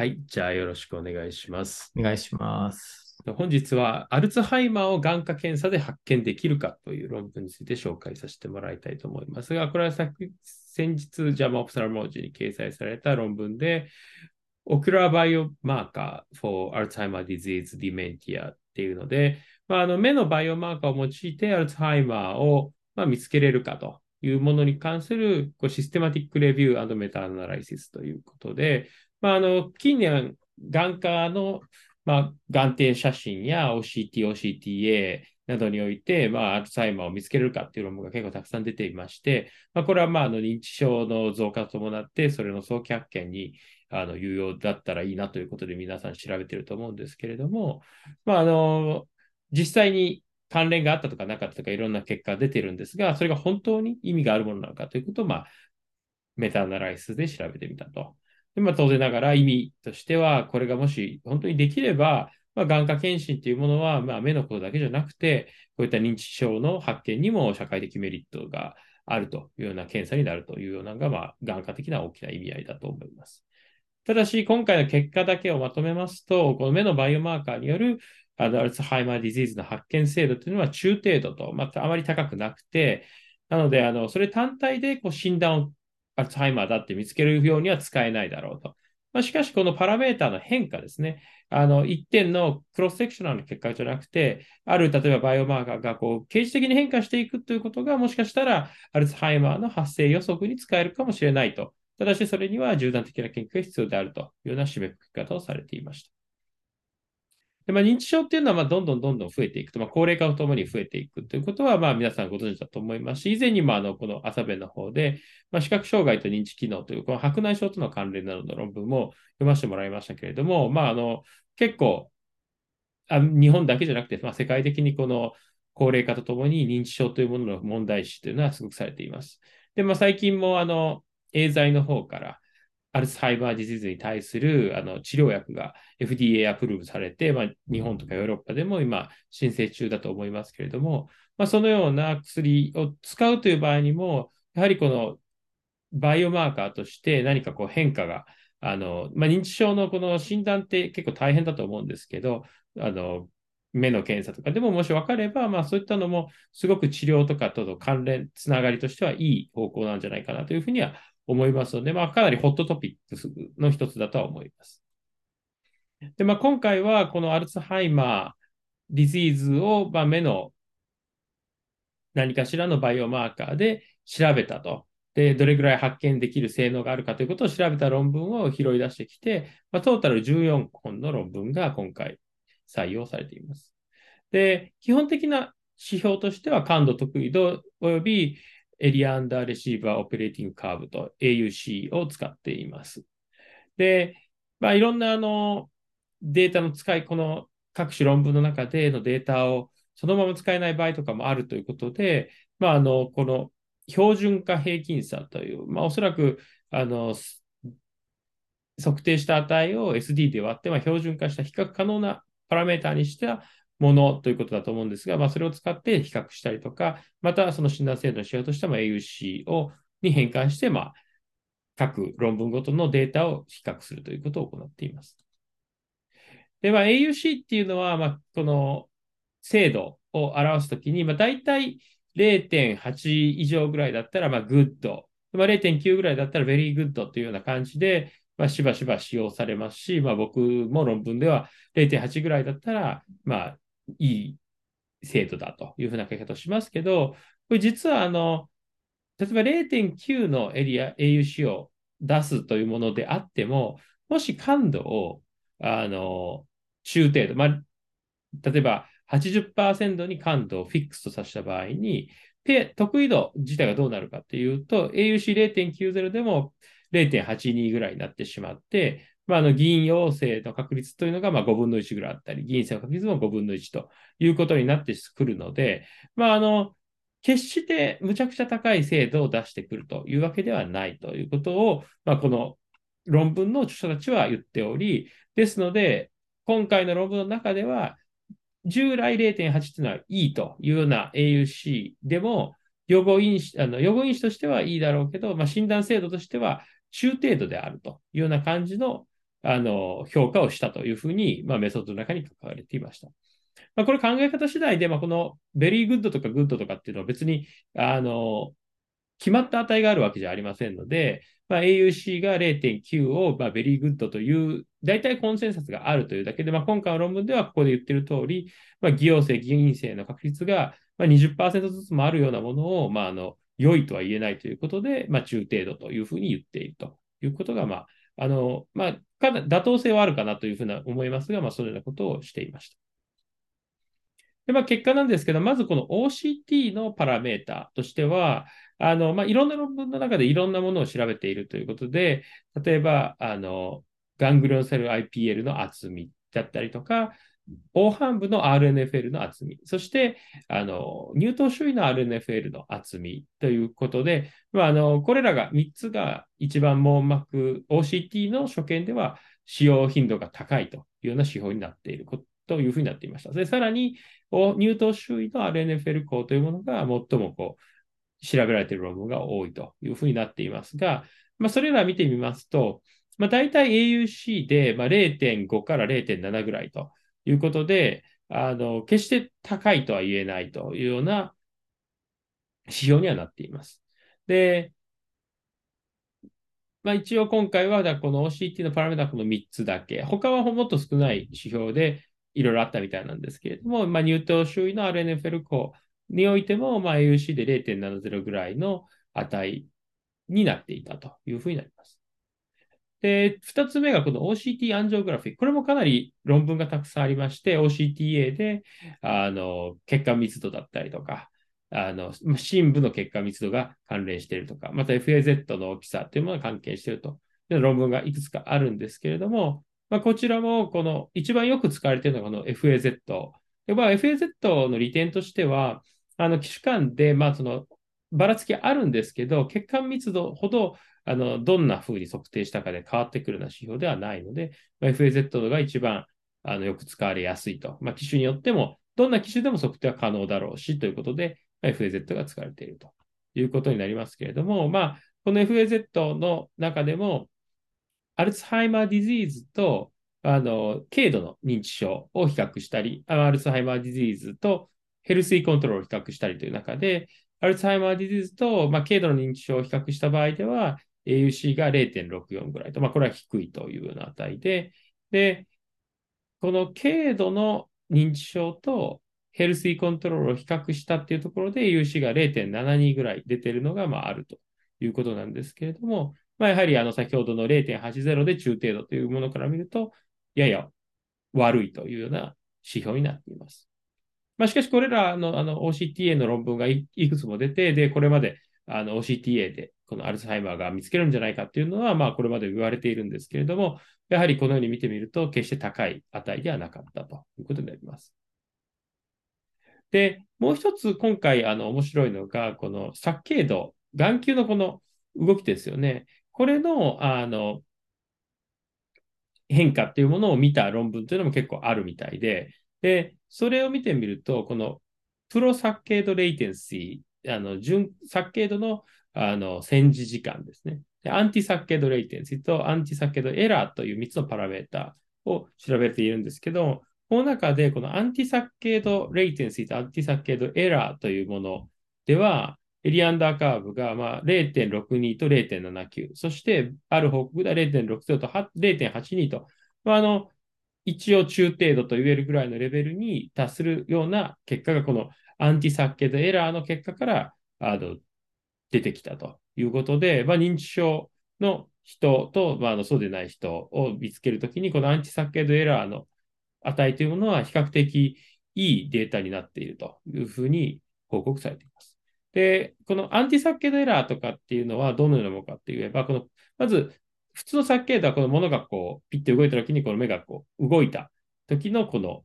はい。じゃあよろしくお願いします。お願いします。本日はアルツハイマーを眼科検査で発見できるかという論文について紹介させてもらいたいと思いますが、これは昨先日、 JAMA Ophthalmology に掲載された論文で、 Ocular biomarker for Alzheimer disease dementia っていうので、まあ、あの目のバイオマーカーを用いてアルツハイマーを、まあ、見つけれるかというものに関するこう systematic review meta-analysis ということで、まあ、あの近年、眼科のまあ、眼底写真や OCT、OCTA などにおいて、まあ、アルツハイマーを見つけるかっていう論文が結構たくさん出ていまして、まあ、これはまああの認知症の増加と伴って、それの早期発見にあの有用だったらいいなということで皆さん調べてると思うんですけれども、まあ、あの実際に関連があったとかなかったとかいろんな結果が出てるんですが、それが本当に意味があるものなのかということを、まあ、meta-analysis で調べてみたと。ま、当然ながら意味としては、これがもし本当にできれば、まあ、眼科検診というものは、まあ、目のことだけじゃなくて、こういった認知症の発見にも社会的メリットがあるというような検査になるというようなのが、まあ、眼科的な大きな意味合いだと思います。ただし、今回の結果だけをまとめますと、この目のバイオマーカーによる Alzheimer disease の発見精度というのは中程度と、またあまり高くなくて、なので、あのそれ単体でこう診断をアルツハイマーだって見つけるようには使えないだろうと。まあ、しかし、このパラメータの変化ですね。あの、一点のクロスセクショナルの結果じゃなくて、ある、例えばバイオマーカーがこう、形式的に変化していくということが、もしかしたら、アルツハイマーの発生予測に使えるかもしれないと。ただし、それには縦断的な研究が必要であるというような締めくくり方をされていました。でまあ、認知症っていうのはまあどんどんどんどん増えていくと、まあ、高齢化とともに増えていくということは、まあ、皆さんご存知だと思いますし、以前にもあのこの朝弁の方で、まあ、視覚障害と認知機能という、この白内障との関連などの論文も読ませてもらいましたけれども、まあ、あの結構あ、日本だけじゃなくて、まあ、世界的にこの高齢化とともに認知症というものの問題視というのはすごくされています。で、まあ、最近もあのエーザイの方から、 Alzheimer disease に対するあの治療薬が FDA approve されて、まあ、日本とかヨーロッパでも今申請中だと思いますけれども、まあ、そのような薬を使うという場合にも、やはりこのバイオマーカーとして何かこう変化が、あのまあ、認知症のこの診断って結構大変だと思うんですけど、あの目の検査とかでももし分かれば、まあ、そういったのもすごく治療とかとの関連、つながりとしてはいい方向なんじゃないかなというふうには思いますので、まあ、かなりホットトピックスの一つだとは思います。で、まあ、今回はこのアルツハイマーディジーズを、まあ、目の何かしらのバイオマーカーで調べたと。で、どれぐらい発見できる性能があるかということを調べた論文を拾い出してきて、まあ、トータル14本の論文が今回採用されています。で、基本的な指標としては感度得意度及びエリアアンダーレシーバーオペレーティングカーブと AUC を使っています。で、まあ、いろんなあのデータの使い、この各種論文の中でのデータをそのまま使えない場合とかもあるということで、まあ、あのこの標準化平均差という、まあ、おそらくあの測定した値を SD で割って、ま、標準化した比較可能なパラメータにしたものということだと思うんですが、まあ、それを使って比較したりとか、またその診断制度の指標としても AUC をに変換して、まあ、各論文ごとのデータを比較するということを行っています。で、まあ、AUC っていうのは、まあ、この精度を表すときに、まあ、大体0.8以上ぐらいだったら、まあ、 good。まあ、0.9ぐらいだったら、 very good というような感じで、まあ、しばしば使用されますし、まあ、僕も論文では0.8ぐらいだったら、まあ、いい精度だというふうな書き方をしますけど、これ実は、あの、例えば0.9のエリア、AUC を出すというものであっても、もし感度を、あの、中程度、まあ、例えば80%に感度をフィックスとさせた場合に、ペ得意度自体がどうなるかというと、AUC0.90 でも0.82ぐらいになってしまって、まあ、あの議員陽性の確率というのがまあ5分の1ぐらいあったり、議員性の確率も5分の1ということになってくるので、まあ、あの決してむちゃくちゃ高い精度を出してくるというわけではないということを、まあ、この論文の著者たちは言っており、ですので、今回の論文の中では、従来0.8というのはいいというような AUC でも、予後因子あの予後因子としてはいいだろうけど、まあ、診断精度としては中程度であるというような感じのあの、評価をしたというふうに、まあ、メソッドの中に書かれていました。まあ、これ考え方次第で、まあ、この very good とか good とかっていうのは別に、あの、決まった値があるわけじゃありませんので、まあ、AUC が0.9を、まあ、 very good という、大体コンセンサスがあるというだけで、まあ、今回の論文ではここで言ってる通り、まあ、偽陽性、偽陰性の確率が、まあ、20%ずつもあるようなものを、まあ、あの、良いとは言えないということで、まあ、中程度というふうに言っているということが、まあ、あの、まあ、かな妥当性はあるかなというふうな思いますが、まあ、そのようなことをしていました。で、まあ、結果なんですけど、まずこの OCT のパラメータとしては、あの、まあ、いろんな論文の中でいろんなものを調べているということで、例えば、あの、ガングリオンセル IPL の厚みだったりとか、黄斑部の RNFL の厚み、そして、あの、乳頭周囲の RNFL の厚みということで、まあ、あの、これらが3つが一番網膜 OCT の所見では使用頻度が高いというような指標になっているというふうになっていました。で、さらに、乳頭周囲の RNFL 項というものが最もこう、調べられている論文が多いというふうになっていますが、まあ、それら見てみますと、まあ、大体 AUC で、ま、0.5から0.7ぐらいということで、あの、決して高いとは言えないというような指標にはなっています。で、まあ、一応今回はこの OCT のパラメータはこの3つだけ、他はもっと少ない指標でいろいろあったみたいなんですけれども、まあ、乳頭周囲の RNFL 項においても、まあ、AUC で0.70ぐらいの値になっていたというふうになります。で、二つ目がこの OCT アンジオグラフィー。これもかなり論文がたくさんありまして、OCTA で、あの、血管密度だったりとか、あの、深部の血管密度が関連しているとか、また FAZ の大きさというものが関係しているという論文がいくつかあるんですけれども、まあ、こちらもこの一番よく使われているのがこの FAZ。まあ、FAZ の利点としては、あの、機種間で、まあ、その、ばらつきあるんですけど、血管密度ほどあの、どんな風に測定したかで変わってくるような指標ではないので、まあ、FAZ が一番あのよく使われやすいと。まあ、機種によっても、どんな機種でも測定は可能だろうし、ということで、まあ、FAZ が使われているということになりますけれども、まあ、この FAZ の中でも、 Alzheimer disease と、あの、軽度の認知症を比較したり、 Alzheimer disease と healthy control を比較したりという中で、 Alzheimer disease と、まあ、軽度の認知症を比較した場合では、AUC が0.64ぐらいと、まあ、これは低いというような値で、で、この軽度の認知症とヘルスイコントロールを比較したっていうところで AUC が0.72ぐらい出てるのが、まあ、あるということなんですけれども、まあ、やはりあの先ほどの0.80で中程度というものから見ると、やや悪いというような指標になっています。まあ、しかし、これらのあの OCTA の論文がいくつも出て、で、これまであの OCTA でこのアルツハイマーが見つけるんじゃないかっていうのは、まあ、これまで言われているんですけれども、やはりこのように見てみると、決して高い値ではなかったということになります。で、もう一つ今回、あの、面白いのが、この殺頸度、眼球のこの動きですよね。これの、あの、変化っていうものを見た論文というのも結構あるみたいで、で、それを見てみると、このプロサッケードレイテンシー、あの、純、サッケードのあの、戦時時間ですね。でアンティサッケードレイテンシーとアンティサッケードエラーという3つのパラメータを調べているんですけど、この中でこのアンティサッケードレイテンシーとアンティサッケードエラーというものでは、エリアンダーカーブがまあ0.62と0.79、そしてある報告では0.60と0.82と、まあ、あの一応中程度と言えるぐらいのレベルに達するような結果がこのアンティサッケードエラーの結果からあの出てきたということで、まあ、認知症の人と、まあ、のそうでない人を見つけるときに、このアンチサッケードエラーの値というものは比較的いいデータになっているというふうに報告されています。で、このアンティサッケードエラーとかっていうのはどのようなものかって言えば、この、まず、普通のサッケードはこのものがこう、ピッて動いたときに、この目がこう、動いた時のこの、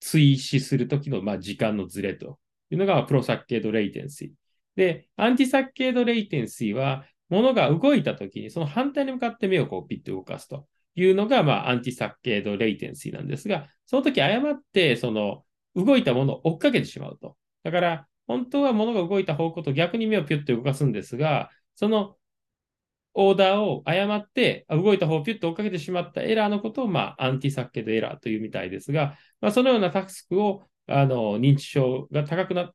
追試するときの、まあ、時間のずれというのが、 prosaccade latency。で、 antisaccade latency は、物が動いたときに、その反対に向かって目をこうピッと動かすというのが、まあ、 antisaccade latency なんですが、その時誤って、その、動いたものを追っかけてしまうと。だから、本当は物が動いた方向と逆に目をピュッと動かすんですが、そのオーダーを誤って動いた方をピュッと追っかけてしまったエラーのことを、まあ、 antisaccade error というみたいですが、まあ、そのようなタスクをあの認知症が高くなっ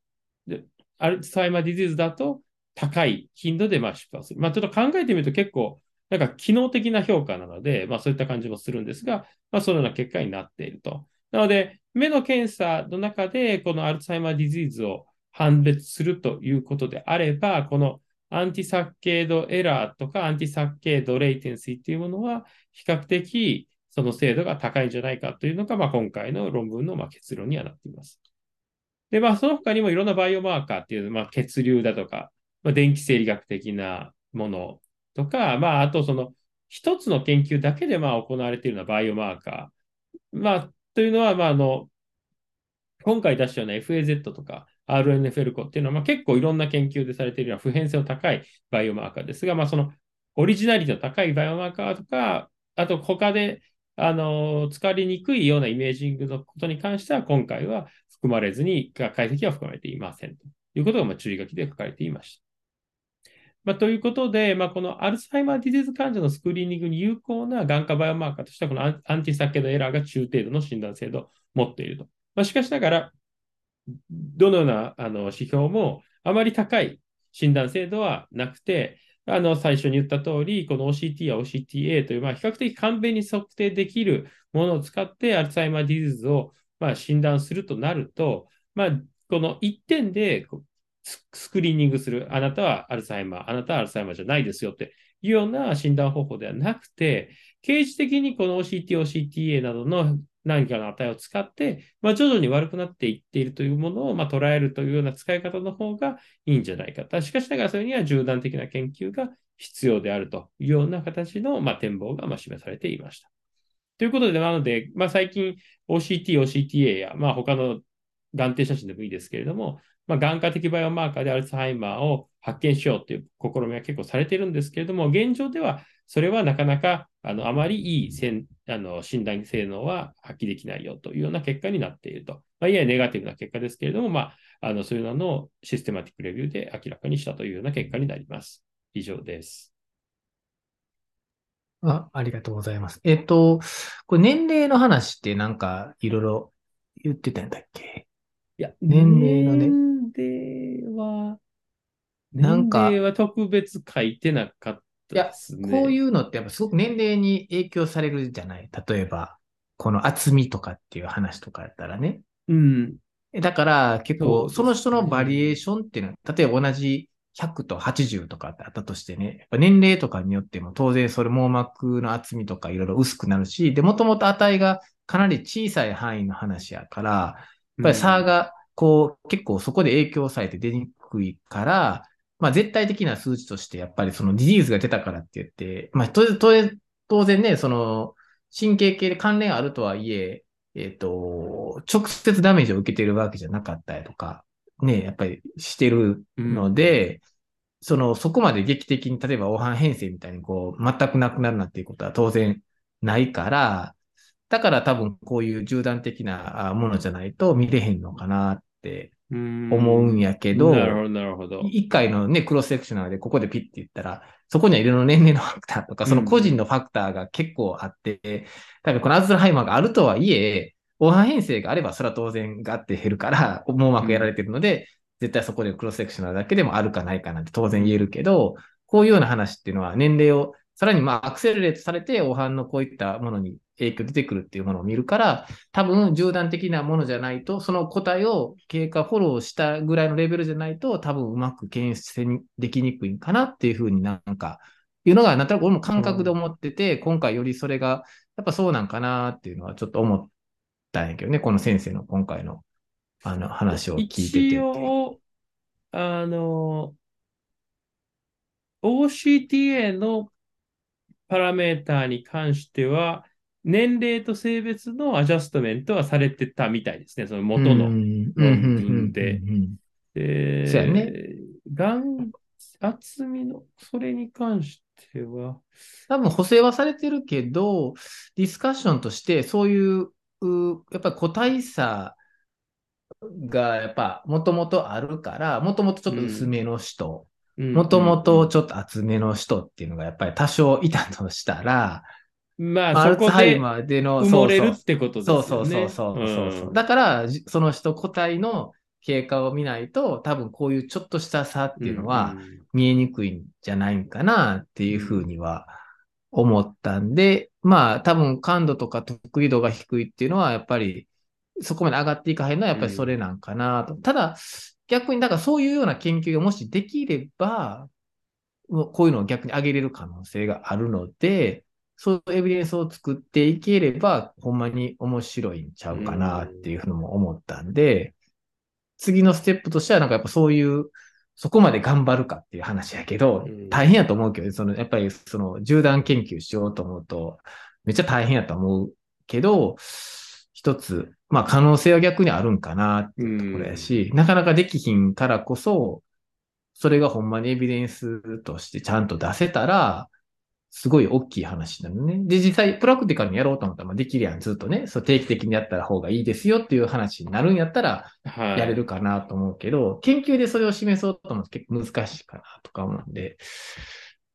て、 Alzheimer disease だと高い頻度でまあ失敗する。まあ、ちょっと考えてみると結構、なんか機能的な評価なので、まあ、そういった感じもするんですが、まあ、そのような結果になっていると。なので、目の検査の中で、この Alzheimer disease を判別するということであれば、この antisaccade error とか antisaccade latency っていうものは、比較的その精度が高いんじゃないかというのが、まあ、今回の論文のまあ結論にはなっています。で、まあ、その他にもいろんなバイオマーカーっていう、まあ、血流だとか、まあ、電気生理学的なものとか、まあ、あとその一つの研究だけでまあ行われているようなバイオマーカー。まあ、というのは、まあ、あの、今回出したような FAZ とか RNFL コっていうのは、まあ、結構いろんな研究でされているような普遍性の高いバイオマーカーですが、まあ、そのオリジナリティの高いバイオマーカーとか、あと他であの使われにくいようなイメージングのことに関しては、今回は含まれずに、解析は含まれていませんということが、ま、注意書きで書かれていました。まあ、ということで、まあ、この Alzheimer disease 患者のスクリーニングに有効な眼科バイオマーカーとしては、この antisaccade error が中程度の診断精度を持っていると。まあ、しかしながら、どのようなあの指標もあまり高い診断精度はなくて、あの最初に言った通り、この OCT や OCTA という、まあ、比較的簡便に測定できるものを使って Alzheimer disease を、まあ、診断するとなると、まあ、この1点でスクリーニングする、あなたはアルツハイマー、あなたはアルツハイマーじゃないですよっていうような診断方法ではなくて、刑事的にこの OCT、OCTA などの何かの値を使って、まあ、徐々に悪くなっていっているというものを、まあ、捉えるというような使い方の方がいいんじゃないかと。しかしながらそれには縦断的な研究が必要であるというような形の、まあ、展望がま示されていました。ということで、なので、まあ、最近 OCT、OCTA や、まあ、他の眼底写真でもいいですけれども、まあ、眼科的バイオマーカーでアルツハイマーを発見しようという試みは結構されているんですけれども、現状ではそれはなかなかあのあまりいいせんあの診断性能は発揮できないよというような結果になっていると。まあ、いやネガティブな結果ですけれども、まあ、あのそういうのをシステマティックレビューで明らかにしたというような結果になります。以上です。あありがとうございます。えっと、これ年齢の話ってなんかいろいろ言ってたんだっけ？いや、年齢のね。年齢は、なんか、年齢は特別書いてなかったですね。いや、こういうのってやっぱすごく年齢に影響されるじゃない？例えば、この厚みとかっていう話とかやったらね。うん。だから結構その人のバリエーションっていうのは、例えば同じ100と80とかってあったとしてね、やっぱ年齢とかによっても当然それ網膜の厚みとかいろいろ薄くなるし、で、もともと値がかなり小さい範囲の話やから、やっぱり差が、こう、結構そこで影響されて出にくいから、まあ絶対的な数値として、やっぱりそのディジーズが出たからって言って、まあ当然、当然ね、その神経系で関連あるとはいえ、えっ、ー、と、直接ダメージを受けているわけじゃなかったりとか、ね、やっぱりしてるので、うん、その、そこまで劇的に、例えば、黄斑変性みたいにこう、全くなくなるなっていうことは当然ないから、だから多分こういう縦断的なものじゃないと見れへんのかなって思うんやけど、なるほど、なるほど。一回のね、クロスセクショナルでここでピッて言ったら、そこにはいろいろ年齢のファクターとか、その個人のファクターが結構あって、多分このアズルハイマーがあるとはいえ、黄斑変性があれば、それは当然ガッて減るから、網膜やられてるので、絶対そこでクロスセクショナルだけでもあるかないかなんて当然言えるけど、こういうような話っていうのは年齢をさらにまあアクセルレートされて、黄斑のこういったものに影響出てくるっていうものを見るから、多分縦断的なものじゃないと、その個体を経過フォローしたぐらいのレベルじゃないと、多分うまく検出できにくいかなっていうふうになんか、いうのが、なんとなく俺も感覚で思ってて、うん、今回よりそれが、やっぱそうなんかなっていうのはちょっと思ったんやけどね、この先生の今回のあの話を聞いてて。一応、あの、OCTA のパラメーターに関しては、年齢と性別のアジャストメントはされてたみたいですね、その元の論文で。そうね。がん、厚みの、それに関しては。多分補正はされてるけど、ディスカッションとしてそういう、うやっぱり個体差がやっぱもともとあるから、もともとちょっと薄めの人もともとちょっと厚めの人っていうのがやっぱり多少いたとしたら、まあ、アルツハイそこでマーでの、埋もれるそうそうってことですよそうね。そうそうそうそう、んだから、じその人個体の経過を見ないと、多分こういうちょっとした差っていうのはんん見えにくいんじゃないかなっていうふうには思ったんで、まあ多分感度とか得意度が低いっていうのはやっぱりそこまで上がっていかへんのはやっぱりそれなんかなと。ただ逆にだからそういうような研究がもしできれば、こういうのを逆に上げれる可能性があるので、そういうエビデンスを作っていければ、ほんまに面白いんちゃうかなっていうふうにも思ったんで、次のステップとしては、なんかやっぱそういう、そこまで頑張るかっていう話やけどうん、大変やと思うけど、その、やっぱりその、縦断研究しようと思うと、めっちゃ大変やと思うけど、一つ、まあ可能性は逆にあるんかなっていうところやし、なかなかできひんからこそ、それがほんまにエビデンスとしてちゃんと出せたら、すごい大きい話なのね。で、実際、プラクティカルにやろうと思ったら、まあ、できるやん、ずっとね。そう、定期的にやった方がいいですよっていう話になるんやったら、はいやれるかなと思うけど、研究でそれを示そうと思うと結構難しいかなとか思うんで、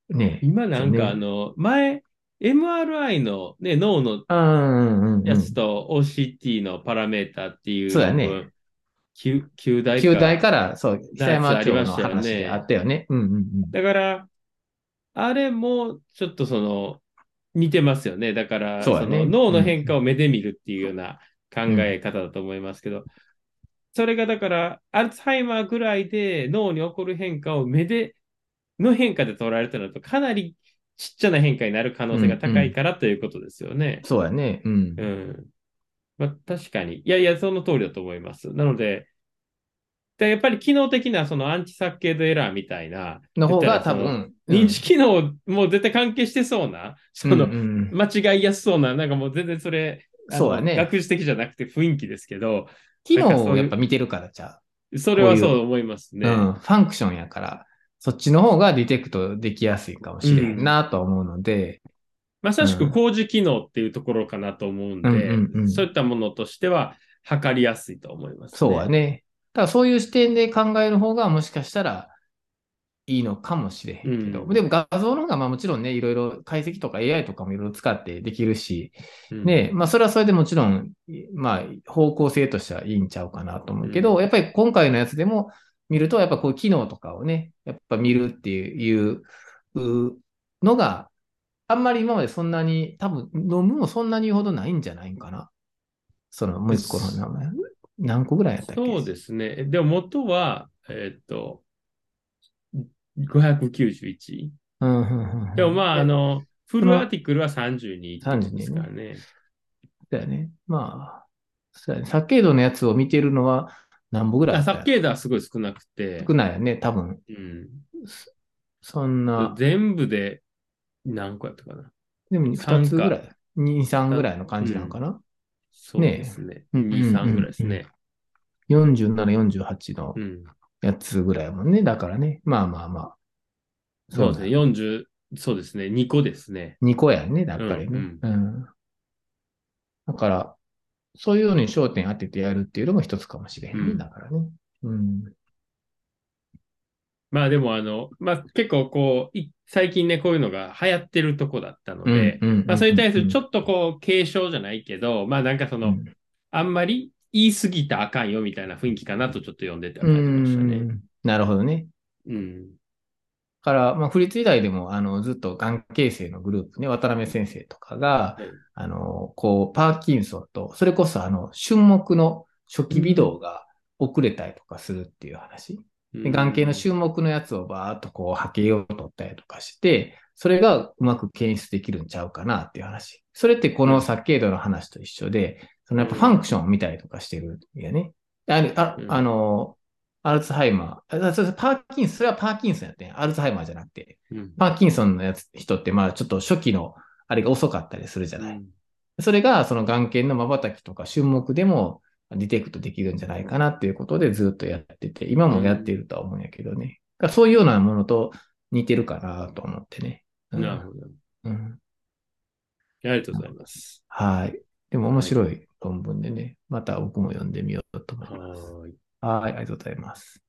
ねえ。今なんかあの、前、MRI のね、脳の。やつと OCT のパラメータっていうそうだね論文旧旧大旧大から、そう、久山町のましたよね話であったよね。うんうんうん。だから、あれもちょっとその、似てますよね。だから、その脳の変化を目で見るっていうような考え方だと思いますけど、それがだから、アルツハイマーぐらいで脳に起こる変化を目で、の変化で捉えるとなると、かなりちっちゃな変化になる可能性が高いからということですよね。そうやね。うんう。ん。まあ、確かに。いやいや、その通りだと思います。なので、でやっぱり機能的なそのアンチサッケードエラーみたいな、の方が多分、認知機能も絶対関係してそうな、その、間違いやすそうな、なんかもう全然それ、そうだね学術的じゃなくて雰囲気ですけど、機能をやっぱ見てるからちゃそれはそう思いますう。ね。うん。ファンクションやから、そっちの方がディテクトできやすいかもしれんなと思うので、まさしくうん工事機能っていうところかなと思うんで、そういったものとしては測りやすいと思います、ね。そうはね。ただそういう視点で考える方がもしかしたらいいのかもしれへんけど、うんでも画像の方がまあもちろんね、いろいろ解析とか AI とかもいろいろ使ってできるし、うんね、まあそれはそれでもちろん、まあ方向性としてはいいんちゃうかなと思うけど、うんやっぱり今回のやつでも見ると、やっぱこういう機能とかをね、やっぱ見るっていうのがあんまり今までそんなに、多分飲むもそんなに言うほどないんじゃないんかな。その、もう一個の名前。何個ぐらいやったっけ？そうですね。でも元は、えーっと、591。うんうんうんうんでもまあ、あの、の、フルアーティクルは3232ですからね。だよね。まあ、そうやね。サッケードのやつを見てるのは何本ぐらいあサッケードはすごい少なくて、少ないよね、多分。うん、そんな、全部で何個やったかな。でも2三かつぐらい。2、3ぐらいの感じなのかな？そうですね。うん2、3ぐらいですね。47、48のうん。やつぐらいやもんね。だからね。まあまあまあ。そうですね。だ40、そうですね。2個ですね。2個やんね、やっぱりね。うんうん。だから、そういうのに焦点当ててやるっていうのも一つかもしれへんね。うんだからね。うん。まあでもあの、まあ結構こう、い最近ね、こういうのが流行ってるとこだったので、うんうんうんうんまあそれに対するちょっっとこう、警鐘じゃないけど、まあなんかその、あんまり言い過ぎたらあかんよみたいな雰囲気かなとちょっと読んでて感じましたね。ん。なるほどね。うん。だから、まあ、府立医大でも、あの、ずっとがん形成のグループね、渡辺先生とかが、はいあの、こう、パーキンソンと、それこそ、あの、春木の初期微動が遅れたりとかするっていう話。で眼形の種注目のやつをバーっとこう、波形を取ったりとかして、それがうまく検出できるんちゃうかなっていう話。それってこのサッケードの話と一緒で、そのやっぱファンクションを見たりとかしてるんやね。あの、あうんあの、アルツハイマー、あそれパーキンソン、それはパーキンソンやってんアルツハイマーじゃなくて、うんパーキンソンのやつ、人ってまあちょっと初期のあれが遅かったりするじゃない。それがその眼瞼の瞬きとか瞬目でもディテクトできるんじゃないかなっていうことでずっとやってて、今もやっているとは思うんやけどね。だからそういうようなものと似てるかなと思ってね。うんなるほど。うんありがとうございます。はい。でも面白い論文でね、また僕も読んでみようと思います。はーい。はい、ありがとうございます。